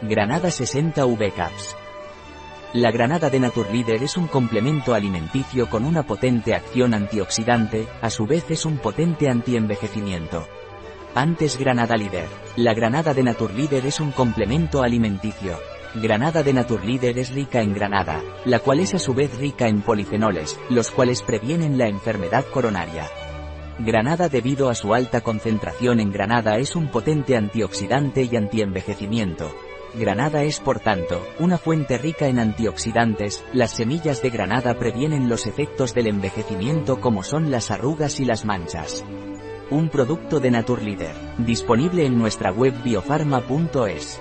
Granada 60 V Caps. La granada de Naturleader es un complemento alimenticio con una potente acción antioxidante, a su vez es un potente antienvejecimiento. Antes Granada Líder. La granada de Naturleader es un complemento alimenticio. Granada de Naturleader es rica en granada, la cual es a su vez rica en polifenoles, los cuales previenen la enfermedad coronaria. Granada debido a su alta concentración en granada es un potente antioxidante y antienvejecimiento, Granada es por tanto, una fuente rica en antioxidantes, las semillas de granada previenen los efectos del envejecimiento como son las arrugas y las manchas. Un producto de Naturleader, disponible en nuestra web biofarma.es.